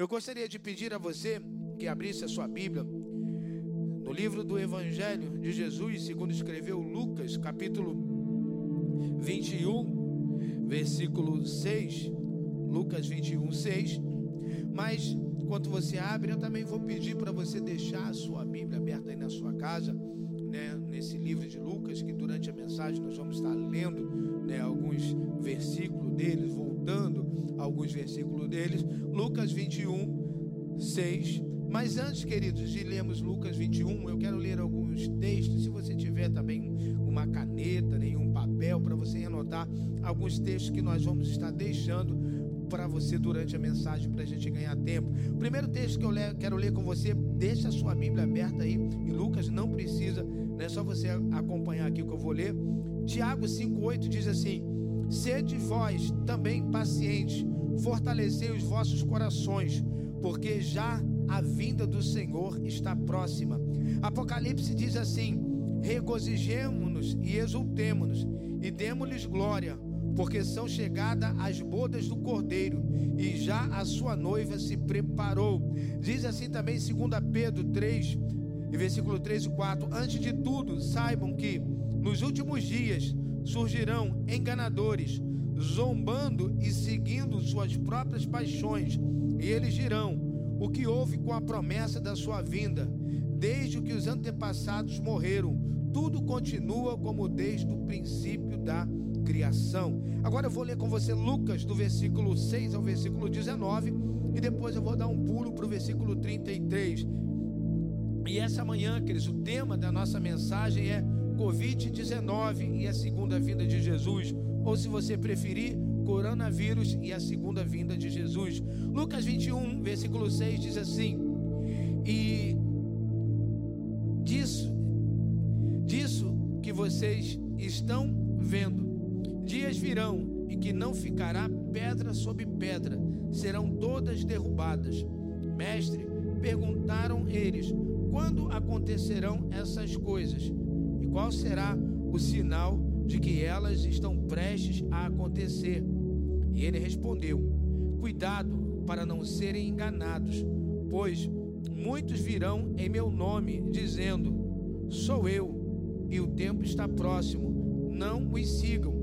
Eu gostaria de pedir a você que abrisse a sua Bíblia no livro do Evangelho de Jesus, segundo escreveu Lucas, capítulo 21, versículo 6. Lucas 21, 6. Mas enquanto você abre, eu também vou pedir para você deixar a sua Bíblia aberta aí na sua casa, né, nesse livro de Lucas, que durante a mensagem nós vamos estar lendo né, alguns versículos deles, voltando a alguns versículos deles. Lucas 21, 6. Mas antes, queridos, de lermos Lucas 21, eu quero ler alguns textos. Se você tiver também uma caneta, nenhum papel, para você anotar alguns textos que nós vamos estar deixando para você durante a mensagem para a gente ganhar tempo. O primeiro texto que eu quero ler com você, deixa a sua Bíblia aberta aí em Lucas, não precisa, né, só você acompanhar aqui o que eu vou ler. Tiago 5,8 diz assim: Sede vós também pacientes, fortalecei os vossos corações, porque já a vinda do Senhor está próxima. Apocalipse diz assim: Regozijemo-nos e exultemos-nos e demos-lhes glória porque são chegadas as bodas do Cordeiro e já a sua noiva se preparou. Diz assim também 2 Pedro 3, versículo 3 e 4: Antes de tudo, saibam que nos últimos dias surgirão enganadores, zombando e seguindo suas próprias paixões, e eles dirão: o que houve com a promessa da sua vinda, desde que os antepassados morreram, tudo continua como desde o princípio da criação. Agora eu vou ler com você Lucas, do versículo 6 ao versículo 19, e depois eu vou dar um pulo para o versículo 33. E essa manhã, queridos, o tema da nossa mensagem é Covid-19 e a segunda vinda de Jesus. Ou se você preferir, coronavírus e a segunda vinda de Jesus. Lucas 21, versículo 6 diz assim: E disso, disso que vocês estão vendo, dias virão e que não ficará pedra sobre pedra, serão todas derrubadas. Mestre, perguntaram eles: quando acontecerão essas coisas? Qual será o sinal de que elas estão prestes a acontecer? E ele respondeu: Cuidado para não serem enganados, pois muitos virão em meu nome, dizendo: Sou eu, e o tempo está próximo, não os sigam.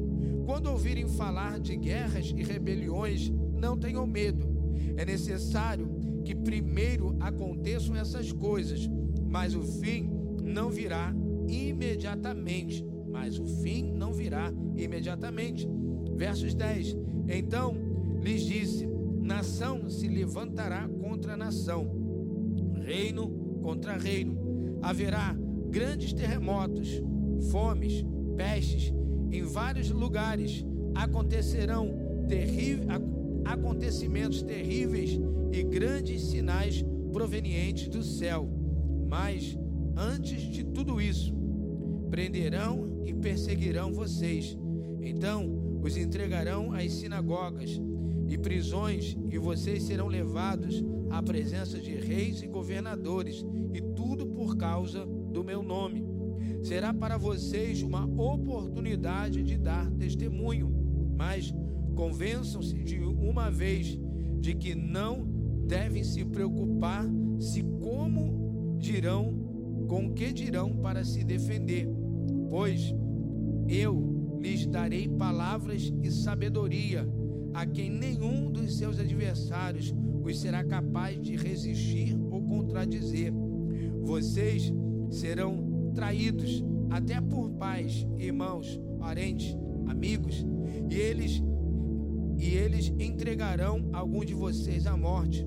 Quando ouvirem falar de guerras e rebeliões, não tenham medo. É necessário que primeiro aconteçam essas coisas, mas o fim não virá imediatamente. Mas o fim não virá imediatamente. Versos 10: Então lhes disse: Nação se levantará contra nação, reino contra reino. Haverá grandes terremotos, fomes, pestes em vários lugares. Acontecerão terríveis acontecimentos terríveis e grandes sinais provenientes do céu. Mas antes de tudo isso, prenderão e perseguirão vocês. Então os entregarão às sinagogas e prisões, e vocês serão levados à presença de reis e governadores, e tudo por causa do meu nome. Será para vocês uma oportunidade de dar testemunho, mas convençam-se de uma vez de que não devem se preocupar se como dirão, com que dirão para se defender, pois eu lhes darei palavras e sabedoria, a quem nenhum dos seus adversários os será capaz de resistir ou contradizer. Vocês serão traídos até por pais, irmãos, parentes, amigos, e eles e eles entregarão algum de vocês à morte.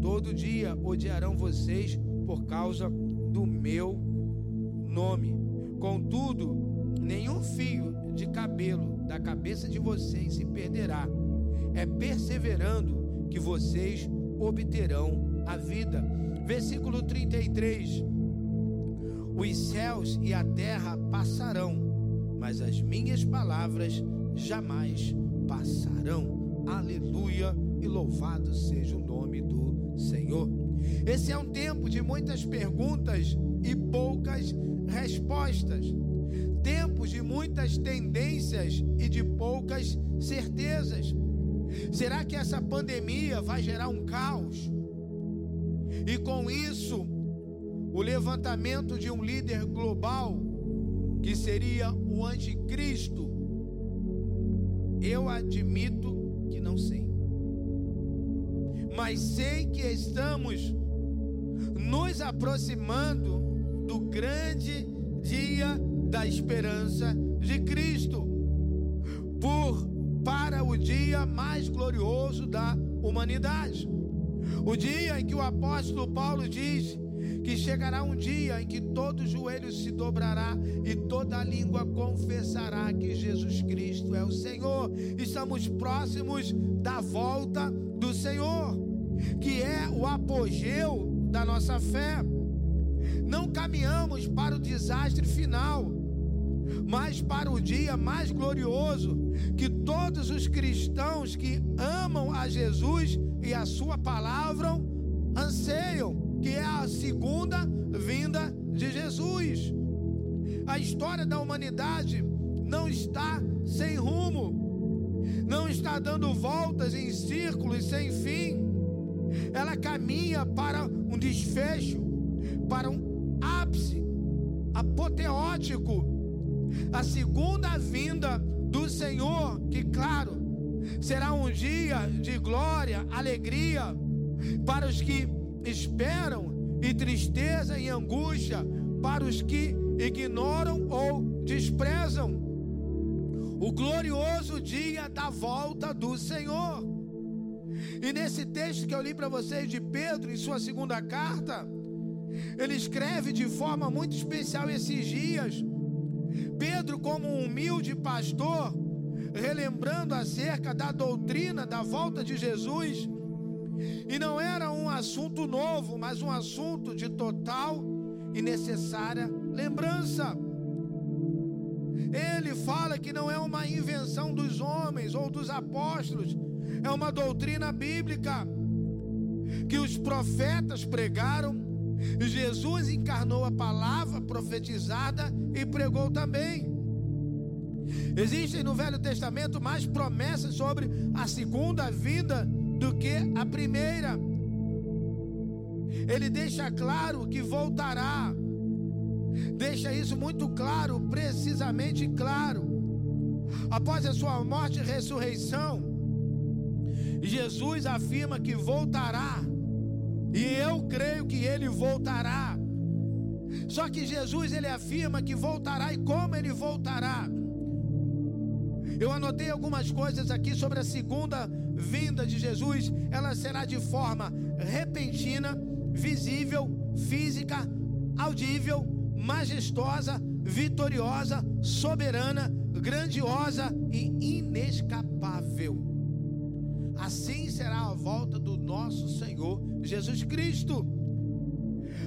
Todo dia odiarão vocês por causa do meu nome. Contudo, nenhum fio de cabelo da cabeça de vocês se perderá. É perseverando que vocês obterão a vida. Versículo 33. Os céus e a terra passarão, mas as minhas palavras jamais passarão. Aleluia e louvado seja o nome do Senhor. Esse é um tempo de muitas perguntas e poucas respostas. Tempos de muitas tendências e de poucas certezas. Será que essa pandemia vai gerar um caos? e com isso, o levantamento de um líder global, que seria o anticristo, eu admito que não sei. Mas sei que estamos nos aproximando do grande dia da esperança de Cristo, por para o dia mais glorioso da humanidade. O dia em que o apóstolo Paulo diz que chegará um dia em que todo joelho se dobrará e toda língua confessará que Jesus Cristo é o Senhor. Estamos próximos da volta do Senhor, que é o apogeu da nossa fé. Não caminhamos para o desastre final, mas para o dia mais glorioso que todos os cristãos que amam a Jesus e a sua palavra anseiam, que é a segunda vinda de Jesus. A história da humanidade não está sem rumo, não está dando voltas em círculos sem fim. Ela caminha para um desfecho, para um ápice apoteótico, a segunda vinda do Senhor, que, claro, será um dia de glória, alegria para os que esperam e tristeza e angústia para os que ignoram ou desprezam. O glorioso dia da volta do Senhor. E nesse texto que eu li para vocês de Pedro, em sua segunda carta, ele escreve de forma muito especial esses dias. Pedro, como um humilde pastor, relembrando acerca da doutrina da volta de Jesus. E não era um assunto novo, mas um assunto de total e necessária lembrança. Ele fala que não é uma invenção dos homens ou dos apóstolos, é uma doutrina bíblica que os profetas pregaram. Jesus encarnou a palavra profetizada e pregou também. Existem no Velho Testamento mais promessas sobre a segunda vinda do que a primeira. Ele deixa claro que voltará. Deixa isso muito claro, precisamente claro. Após a sua morte e ressurreição, Jesus afirma que voltará. E eu creio que ele voltará. Só que Jesus ele afirma que voltará e como ele voltará? Eu anotei algumas coisas aqui sobre a segunda vinda de Jesus. Ela será de forma repentina, visível, física, audível, majestosa, vitoriosa, soberana, grandiosa e inescapável. Assim será a volta do nosso Senhor Jesus Cristo.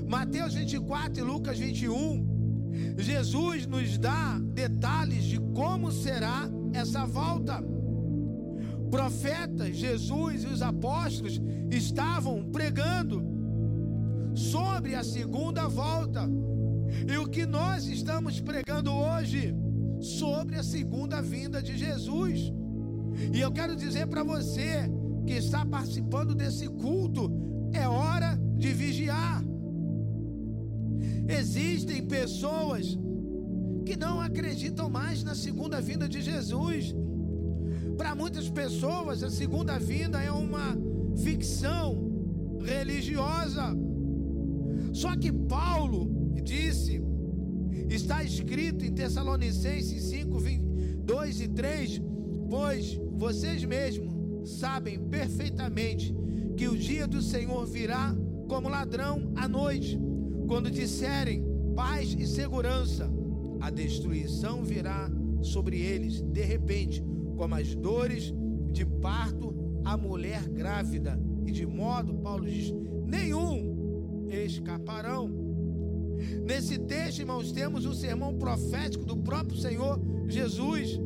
Mateus 24 e Lucas 21, Jesus nos dá detalhes de como será essa volta. Profetas, Jesus e os apóstolos estavam pregando sobre a segunda volta. E o que nós estamos pregando hoje sobre a segunda vinda de Jesus. E eu quero dizer para você que está participando desse culto, é hora de vigiar. Existem pessoas que não acreditam mais na segunda vinda de Jesus. Para muitas pessoas, a segunda vinda é uma ficção religiosa. Só que Paulo disse, está escrito em Tessalonicenses 5, 2 e 3, pois vocês mesmos sabem perfeitamente que o dia do Senhor virá como ladrão à noite, quando disserem paz e segurança a destruição virá sobre eles de repente, como as dores de parto à mulher grávida, e de modo, Paulo diz, nenhum escaparão. Nesse texto, irmãos, temos um sermão profético do próprio Senhor Jesus.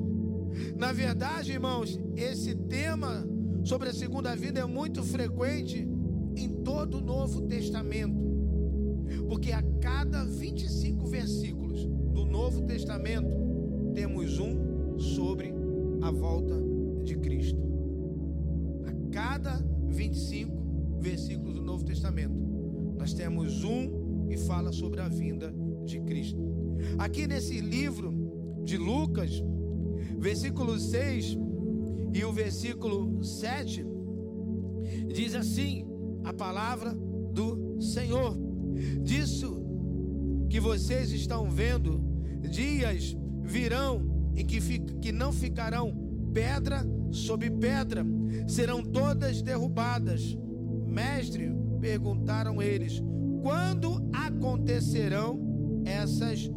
Na verdade, irmãos, esse tema sobre a segunda vida é muito frequente em todo o Novo Testamento. Porque a cada 25 versículos do Novo Testamento, temos um sobre a volta de Cristo. A cada 25 versículos do Novo Testamento, nós temos um que fala sobre a vinda de Cristo. Aqui nesse livro de Lucas, versículo 6 e o versículo 7, diz assim: a palavra do Senhor. Disso que vocês estão vendo, dias virão em que, que não ficarão pedra sobre pedra, serão todas derrubadas. Mestre, perguntaram eles, quando acontecerão essas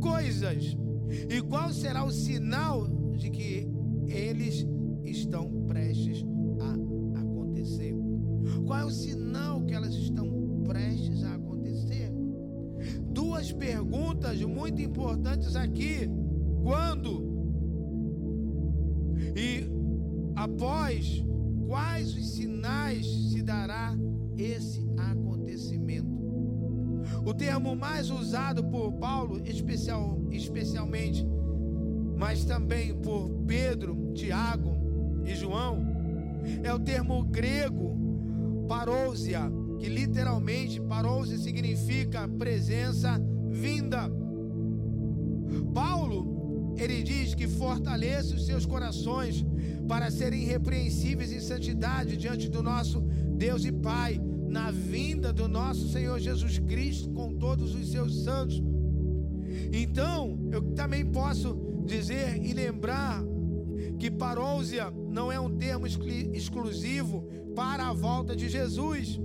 coisas? E qual será o sinal de que eles estão prestes a acontecer? Qual é o sinal que elas estão prestes a acontecer? Duas perguntas muito importantes aqui. Quando? E após quais os sinais se dará esse acontecimento? O termo mais usado por Paulo, especial, especialmente, mas também por Pedro, Tiago e João, é o termo grego parousia, que literalmente parousia significa presença vinda. Paulo, ele diz que fortaleça os seus corações para serem irrepreensíveis em santidade diante do nosso Deus e Pai, na vinda do nosso Senhor Jesus Cristo com todos os seus santos. Então, eu também posso dizer e lembrar que parousia não é um termo exclusivo para a volta de Jesus.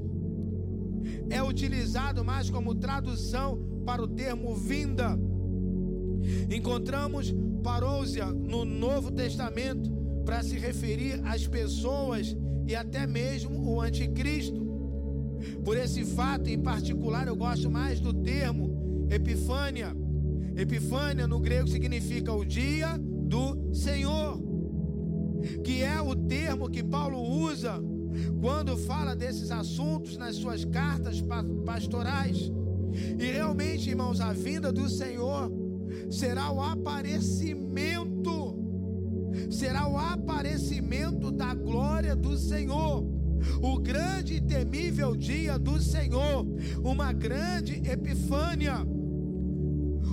É utilizado mais como tradução para o termo vinda. Encontramos parousia no Novo Testamento para se referir às pessoas e até mesmo o anticristo. Por esse fato em particular, eu gosto mais do termo epifânia. Epifânia no grego significa o dia do Senhor que é o termo que Paulo usa quando fala desses assuntos nas suas cartas pastorais. E realmente, irmãos, a vinda do Senhor será o aparecimento, será o aparecimento da glória do Senhor. O grande e temível dia do Senhor, uma grande epifânia.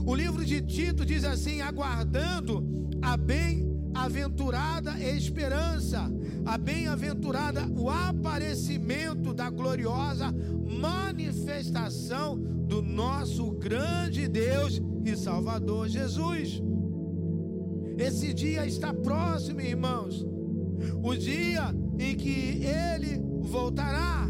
O livro de Tito diz assim: aguardando a bem aventurada esperança, a bem-aventurada o aparecimento da gloriosa manifestação do nosso grande Deus e Salvador Jesus. Esse dia está próximo, irmãos. O dia em que ele voltará.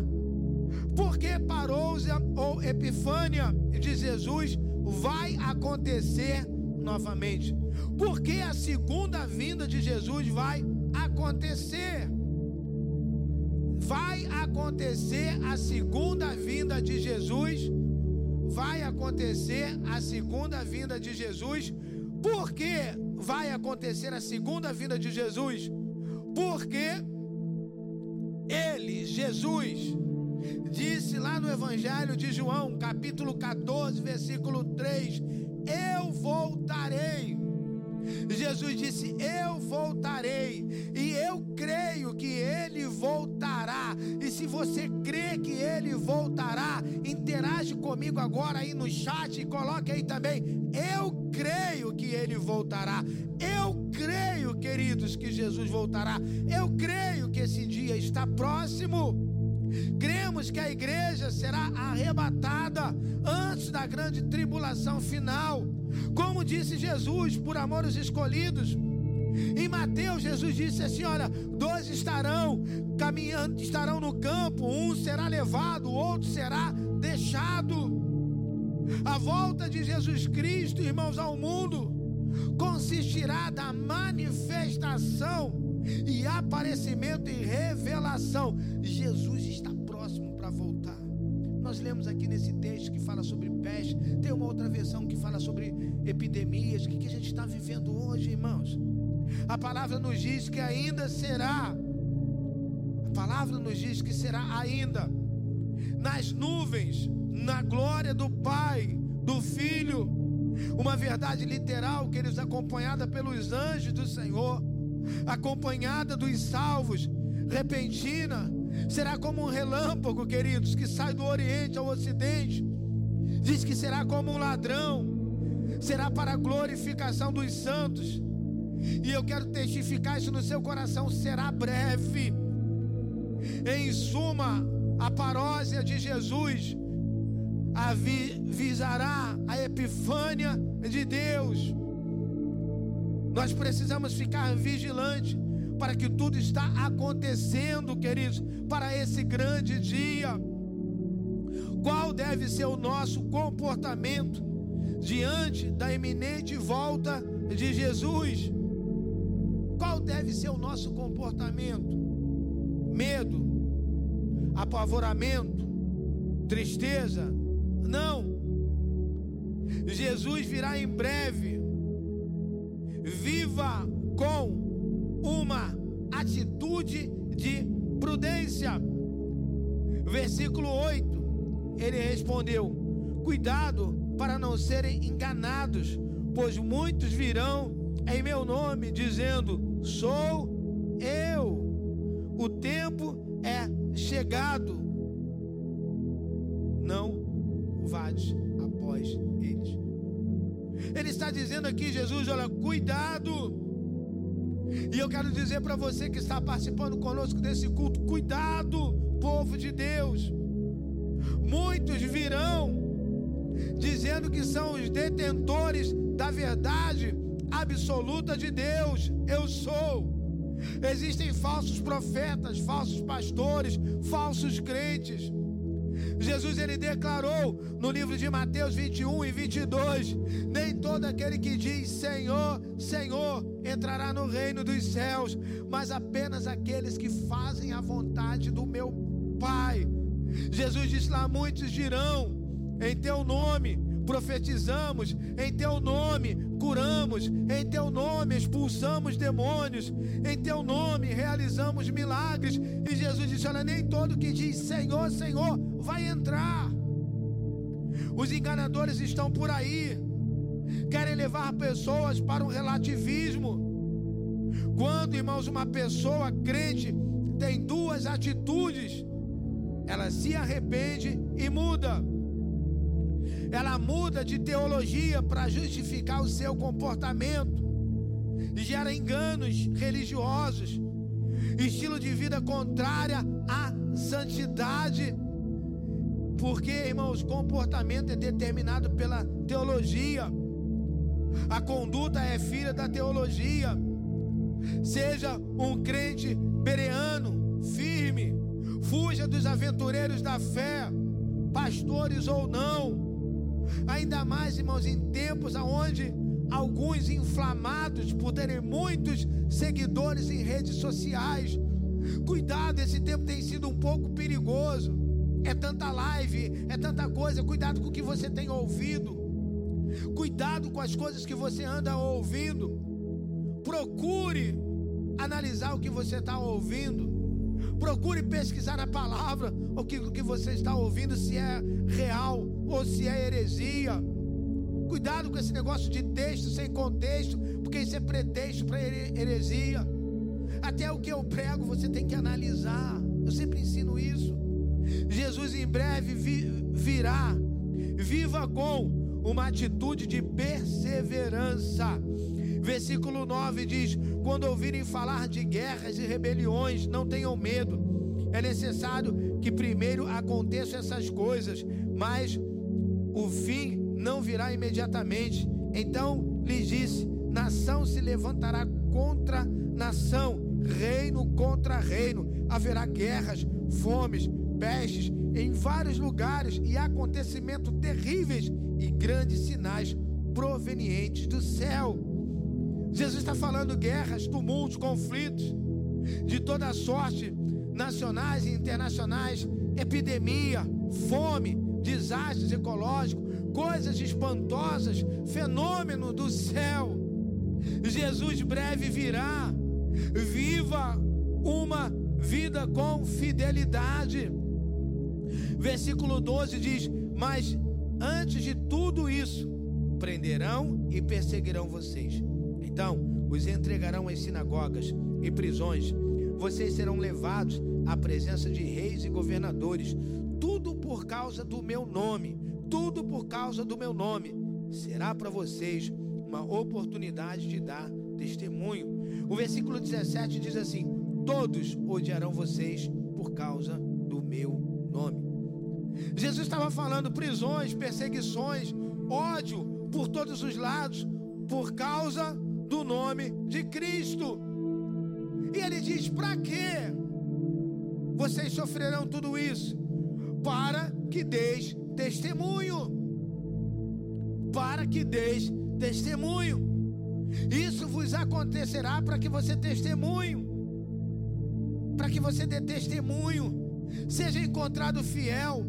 Porque parousia ou epifânia de Jesus vai acontecer novamente. Porque a segunda vinda de Jesus vai acontecer. Vai acontecer a segunda vinda de Jesus. Vai acontecer a segunda vinda de Jesus. Por que vai acontecer a segunda vinda de Jesus? Porque Jesus, disse lá no Evangelho de João, capítulo 14, versículo 3: Eu voltarei Jesus disse: Eu voltarei, e eu creio que Ele voltará. E se você crê que Ele voltará, interage comigo agora aí no chat e coloque aí também. Eu creio que Ele voltará. Eu creio, queridos, que Jesus voltará. Eu creio que esse dia está próximo. Cremos que a igreja será arrebatada antes da grande tribulação final. Como disse Jesus, por amor aos escolhidos. Em Mateus, Jesus disse assim: Olha, dois estarão caminhando, estarão no campo, um será levado, o outro será deixado. A volta de Jesus Cristo, irmãos, ao mundo, consistirá da manifestação e aparecimento e revelação. Jesus está próximo para voltar. Nós lemos aqui nesse texto que fala sobre peste, tem uma outra versão que fala sobre epidemias. O que, que a gente está vivendo hoje, irmãos? A palavra nos diz que ainda será, a palavra nos diz que será ainda nas nuvens, na glória do Pai, do Filho, uma verdade literal, que eles acompanhada pelos anjos do Senhor, acompanhada dos salvos, repentina, Será como um relâmpago, queridos, que sai do Oriente ao Ocidente. Diz que será como um ladrão. Será para a glorificação dos santos. E eu quero testificar isso no seu coração. Será breve. Em suma, a parósia de Jesus avisará a epifânia de Deus. Nós precisamos ficar vigilantes para que tudo está acontecendo, queridos, para esse grande dia. Qual deve ser o nosso comportamento diante da iminente volta de Jesus? Qual deve ser o nosso comportamento? Medo, apavoramento, tristeza? Não. Jesus virá em breve. Viva com uma atitude de prudência. Versículo 8: Ele respondeu: Cuidado para não serem enganados, pois muitos virão em meu nome, dizendo: Sou eu. O tempo é chegado. Após eles. Ele está dizendo aqui, Jesus, olha, cuidado e eu quero dizer para você que está participando conosco desse culto: cuidado, povo de Deus. Muitos virão dizendo que são os detentores da verdade absoluta de Deus. Eu sou. Existem falsos profetas, falsos pastores, falsos crentes. Jesus ele declarou no livro de Mateus 21 e 22: Nem todo aquele que diz Senhor, Senhor entrará no reino dos céus, mas apenas aqueles que fazem a vontade do meu Pai. Jesus disse lá: Muitos dirão em teu nome profetizamos, em teu nome curamos, em teu nome expulsamos demônios, em teu nome realizamos milagres. E Jesus disse: Olha, nem todo que diz Senhor, Senhor vai entrar. Os enganadores estão por aí, querem levar pessoas para um relativismo. Quando, irmãos, uma pessoa crente tem duas atitudes, ela se arrepende e muda ela muda de teologia para justificar o seu comportamento, gera enganos religiosos, estilo de vida contrária à santidade. Porque, irmãos, comportamento é determinado pela teologia. A conduta é filha da teologia. Seja um crente bereano, firme, fuja dos aventureiros da fé, pastores ou não. Ainda mais, irmãos, em tempos onde alguns inflamados por terem muitos seguidores em redes sociais. Cuidado, esse tempo tem sido um pouco perigoso. É tanta live, é tanta coisa. Cuidado com o que você tem ouvido. Cuidado com as coisas que você anda ouvindo. Procure analisar o que você está ouvindo. Procure pesquisar na palavra o que, o que você está ouvindo, se é real ou se é heresia. Cuidado com esse negócio de texto sem contexto, porque isso é pretexto para heresia. Até o que eu prego você tem que analisar. Eu sempre ensino isso. Jesus em breve vi, virá. Viva com uma atitude de perseverança. Versículo 9 diz: Quando ouvirem falar de guerras e rebeliões, não tenham medo. É necessário que primeiro aconteçam essas coisas, mas o fim não virá imediatamente. Então lhes disse: nação se levantará contra nação, reino contra reino. Haverá guerras, fomes, pestes em vários lugares e acontecimentos terríveis e grandes sinais provenientes do céu. Jesus está falando guerras, tumultos, conflitos de toda sorte, nacionais e internacionais, epidemia, fome, desastres ecológicos, coisas espantosas, fenômeno do céu. Jesus breve virá. Viva uma vida com fidelidade. Versículo 12 diz: Mas antes de tudo isso, prenderão e perseguirão vocês. Então, os entregarão às sinagogas e prisões. Vocês serão levados à presença de reis e governadores, tudo por causa do meu nome, tudo por causa do meu nome. Será para vocês uma oportunidade de dar testemunho. O versículo 17 diz assim: Todos odiarão vocês por causa do meu nome. Jesus estava falando prisões, perseguições, ódio por todos os lados, por causa do nome de Cristo. E ele diz: para quê? Vocês sofrerão tudo isso para que deis testemunho. Para que deis testemunho. Isso vos acontecerá para que você testemunho. Para que você dê testemunho. Seja encontrado fiel.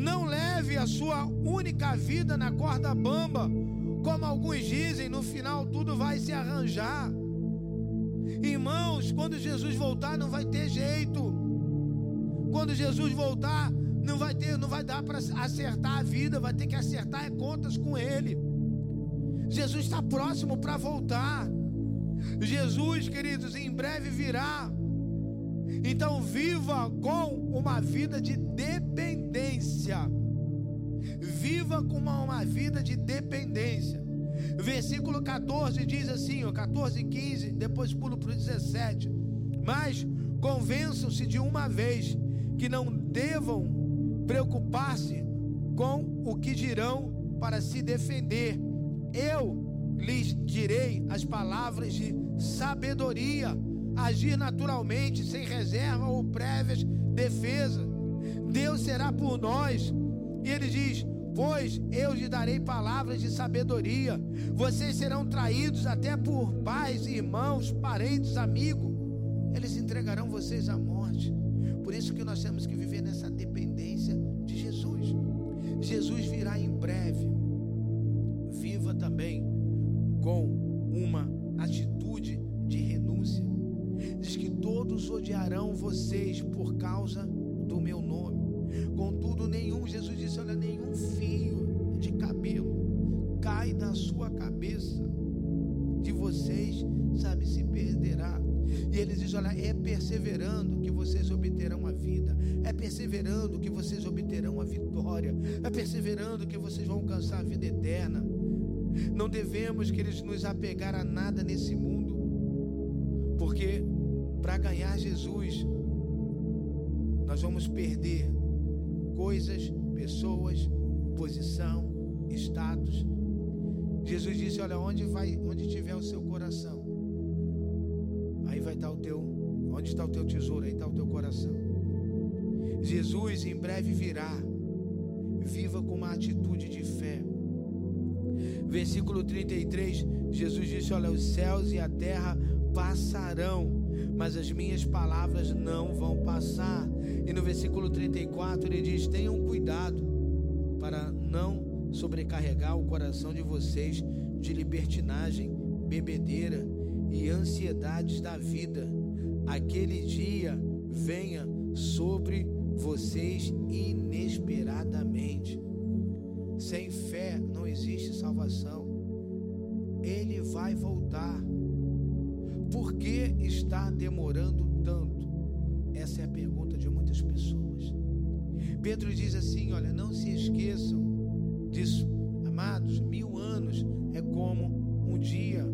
Não leve a sua única vida na corda bamba. Como alguns dizem, no final tudo vai se arranjar. Irmãos, quando Jesus voltar, não vai ter jeito. Quando Jesus voltar, não vai ter, não vai dar para acertar a vida, vai ter que acertar contas com Ele. Jesus está próximo para voltar. Jesus, queridos, em breve virá. Então viva com uma vida de dependência. Viva com uma, uma vida de dependência. Versículo 14 diz assim, ó, 14 e 15, depois pulo para o 17. Mas convençam-se de uma vez que não devam preocupar-se com o que dirão para se defender. Eu lhes direi as palavras de sabedoria, agir naturalmente, sem reserva ou prévias defesa. Deus será por nós. E ele diz: Pois eu lhe darei palavras de sabedoria. Vocês serão traídos até por pais, irmãos, parentes, amigos. Eles entregarão vocês à morte. Por isso que nós temos que viver nessa dependência de Jesus. Jesus virá em breve. Viva também com vocês por causa do meu nome. Contudo, nenhum, Jesus disse: olha, nenhum fio de cabelo cai da sua cabeça de vocês, sabe, se perderá e ele diz: Olha, é perseverando que vocês obterão a vida, é perseverando que vocês obterão a vitória, é perseverando que vocês vão alcançar a vida eterna. Não devemos, queridos, nos apegar a nada nesse mundo, porque para ganhar Jesus, nós vamos perder coisas, pessoas, posição, status. Jesus disse: Olha, onde vai, onde tiver o seu coração, Aí vai estar o teu, onde está o teu tesouro, aí está o teu coração. Jesus em breve virá. Viva com uma atitude de fé. Versículo 33, Jesus disse: Olha, os céus e a terra passarão, mas as minhas palavras não vão passar. E no versículo 34 ele diz: Tenham cuidado para não sobrecarregar o coração de vocês de libertinagem, bebedeira e ansiedades da vida, aquele dia venha sobre vocês inesperadamente. Sem fé não existe salvação. Ele vai voltar. Por que está demorando tanto? Essa é a pergunta de muitas pessoas. Pedro diz assim: olha, não se esqueçam disso, amados. Mil anos é como um dia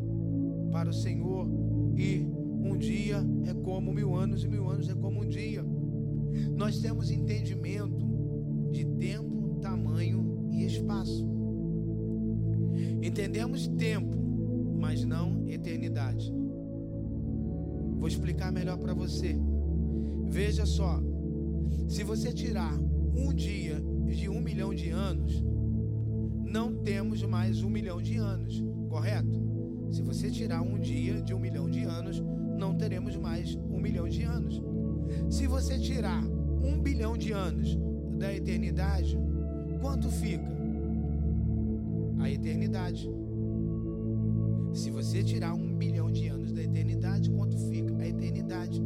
para o Senhor. E um dia é como mil anos, e mil anos é como um dia. Nós temos entendimento de tempo, tamanho e espaço. Entendemos tempo, mas não eternidade. Vou explicar melhor para você. Veja só, se você tirar um dia de um milhão de anos, não temos mais um milhão de anos, correto? Se você tirar um dia de um milhão de anos, não teremos mais um milhão de anos. Se você tirar um bilhão de anos da eternidade, quanto fica? A eternidade. Se você tirar um bilhão de anos da eternidade, quanto fica? A eternidade.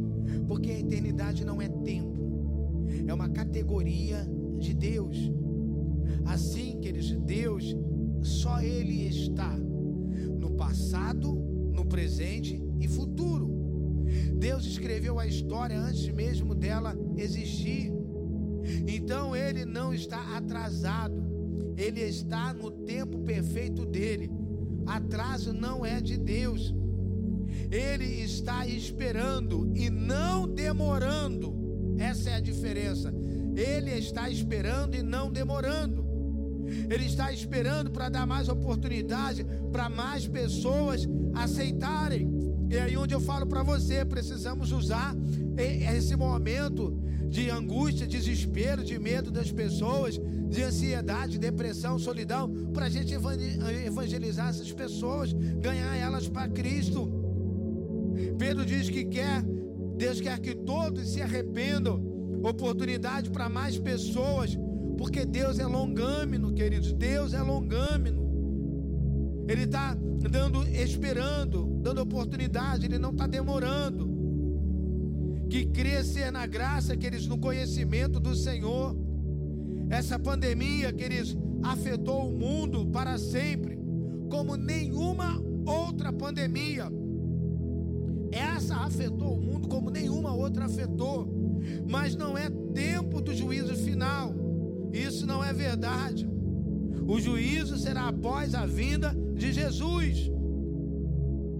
Porque a eternidade não é tempo, é uma categoria de Deus. Assim, queridos, Deus, só Ele está no passado, no presente e futuro. Deus escreveu a história antes mesmo dela existir. Então ele não está atrasado, ele está no tempo perfeito dele. Atraso não é de Deus. Ele está esperando e não demorando. Essa é a diferença. Ele está esperando e não demorando. Ele está esperando para dar mais oportunidade para mais pessoas aceitarem. E aí onde eu falo para você, precisamos usar esse momento de angústia, desespero, de medo das pessoas, de ansiedade, depressão, solidão, para a gente evangelizar essas pessoas, ganhar elas para Cristo. Pedro diz que quer, Deus quer que todos se arrependam, oportunidade para mais pessoas, porque Deus é longâmino, queridos, Deus é longâmino. Ele está dando, esperando, dando oportunidade, Ele não está demorando que crescer na graça, queridos, no conhecimento do Senhor. Essa pandemia, queridos, afetou o mundo para sempre, como nenhuma outra pandemia. Essa afetou o mundo como nenhuma outra afetou, mas não é tempo do juízo final. Isso não é verdade. O juízo será após a vinda de Jesus.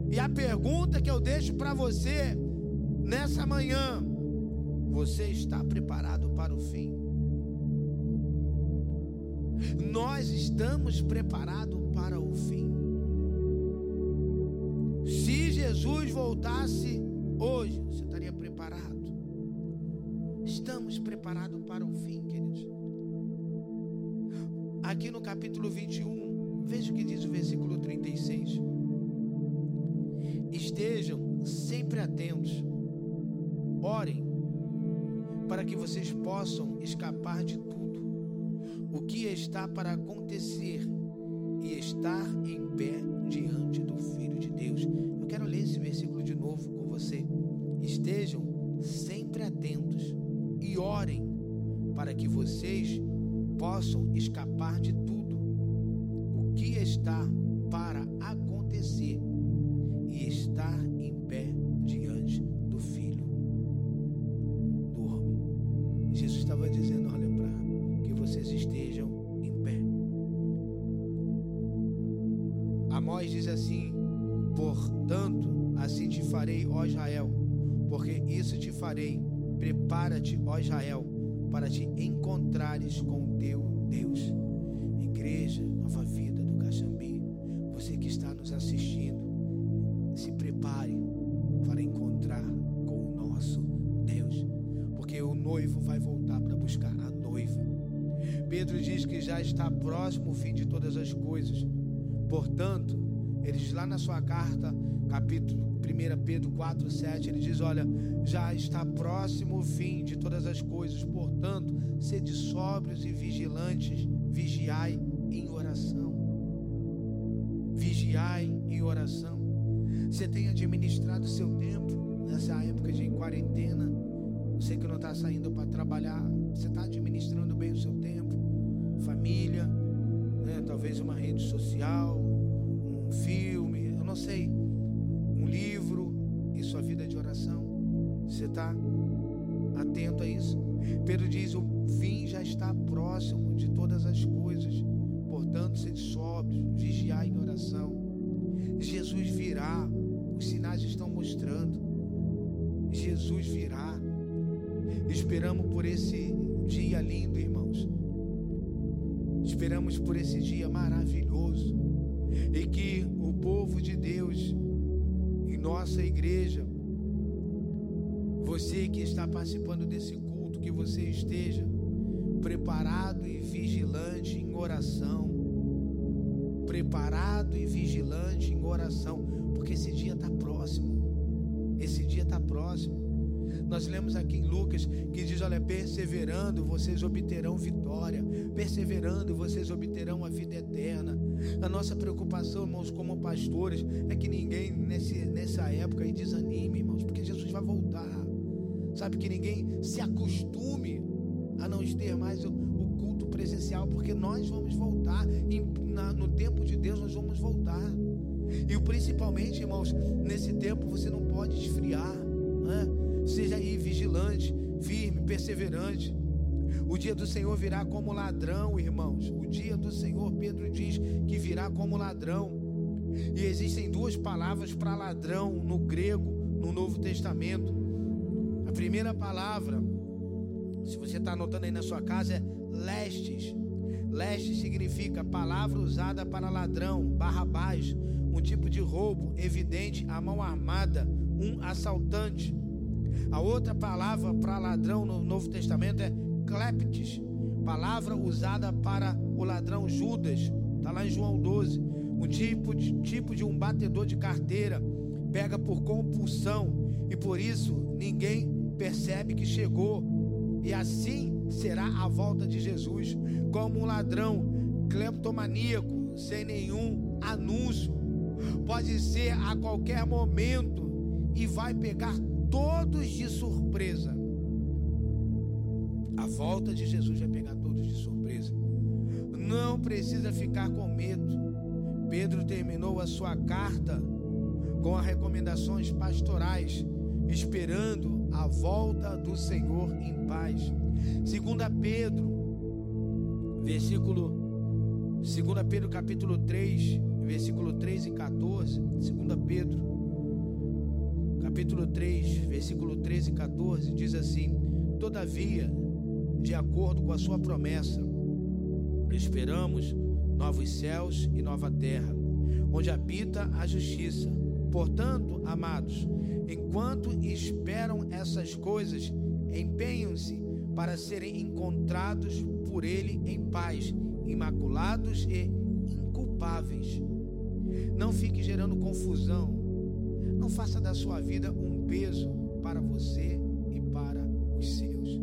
E a pergunta que eu deixo para você Nessa manhã, você está preparado para o fim? Nós estamos preparados para o fim. Se Jesus voltasse hoje, você estaria preparado? Estamos preparados para o fim, queridos. Aqui no capítulo 21, veja o que diz o versículo 36. Estejam sempre atentos Orem para que vocês possam escapar de tudo o que está para acontecer e estar em pé diante do Filho de Deus. Eu quero ler esse versículo de novo com você. Estejam sempre atentos e orem para que vocês possam escapar de tudo está para acontecer e estar em pé diante do Filho Jesus estava dizendo: olha, para que vocês estejam em pé. Amós diz assim: portanto, assim te farei, ó Israel, porque isso te farei. Prepara-te, ó Israel, para te encontrares com teu Deus. Igreja, nova vida do Caxambi, você que está nos assistindo, se prepare para encontrar com o nosso Deus porque o noivo vai voltar para buscar a noiva. Pedro diz que já está próximo o fim de todas as coisas. Portanto, ele diz lá na sua carta, capítulo 1 Pedro 4, 7, ele diz: Olha, já está próximo o fim de todas as coisas, portanto, sede sóbrios e vigilantes, vigiai em oração. Vigiai em oração. Você tem administrado seu tempo nessa época de quarentena você que não está saindo para trabalhar, você está administrando bem o seu tempo, família, né? talvez uma rede social, um filme, eu não sei, um livro e sua vida de oração. Você está atento a isso? Pedro diz: o fim já está próximo de todas as coisas, portanto, sede sóbrios, vigiar em oração. Jesus virá, os sinais estão mostrando. Jesus virá. Esperamos por esse dia lindo, irmãos. Esperamos por esse dia maravilhoso. E que o povo de Deus, em nossa igreja, você que está participando desse culto, que você esteja preparado e vigilante em oração. Preparado e vigilante em oração, porque esse dia está próximo. Esse dia está próximo. Nós lemos aqui em Lucas que diz: Olha, perseverando vocês obterão vitória, perseverando vocês obterão a vida eterna. A nossa preocupação, irmãos, como pastores, é que ninguém nesse, nessa época aí desanime, irmãos, porque Jesus vai voltar. Sabe que ninguém se acostume a não ter mais o, culto presencial, porque nós vamos voltar, em, na, no tempo de Deus nós vamos voltar. E principalmente, irmãos, nesse tempo você não pode esfriar. né? seja aí vigilante, firme, perseverante. O dia do Senhor virá como ladrão, irmãos. O dia do Senhor, Pedro diz que virá como ladrão. E existem duas palavras para ladrão no grego, no Novo Testamento. A primeira palavra, se você está anotando aí na sua casa, é lestes. Leste significa palavra usada para ladrão, barrabás, um tipo de roubo evidente à mão armada, um assaltante. A outra palavra para ladrão no Novo Testamento é cleptes, palavra usada para o ladrão Judas, está lá em João 12, um tipo de, tipo de um batedor de carteira, pega por compulsão e por isso ninguém percebe que chegou. E assim será a volta de Jesus, como um ladrão cleptomaníaco, sem nenhum anúncio. Pode ser a qualquer momento e vai pegar todos de surpresa. A volta de Jesus vai pegar todos de surpresa. Não precisa ficar com medo. Pedro terminou a sua carta com as recomendações pastorais, esperando a volta do Senhor em paz. Segunda Pedro, versículo 2 Pedro capítulo 3, versículo 3 e 14. 2 Pedro capítulo 3, versículo 13 e 14 diz assim: Todavia, de acordo com a sua promessa. Esperamos novos céus e nova terra, onde habita a justiça. Portanto, amados, enquanto esperam essas coisas, empenham-se para serem encontrados por Ele em paz, imaculados e inculpáveis. Não fique gerando confusão. Não faça da sua vida um peso para você e para os seus.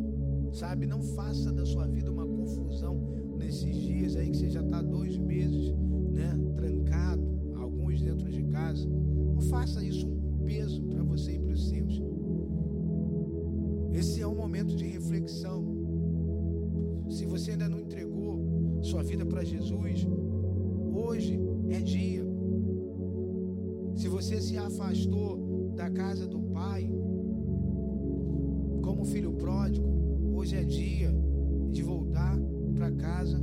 Sabe, não faça da sua vida uma confusão nesses dias aí que você já está dois meses, né, trancado, alguns dentro de casa. Não faça isso um peso para você e para os seus. Momento de reflexão. Se você ainda não entregou sua vida para Jesus, hoje é dia. Se você se afastou da casa do Pai, como filho pródigo, Hoje é dia de voltar para casa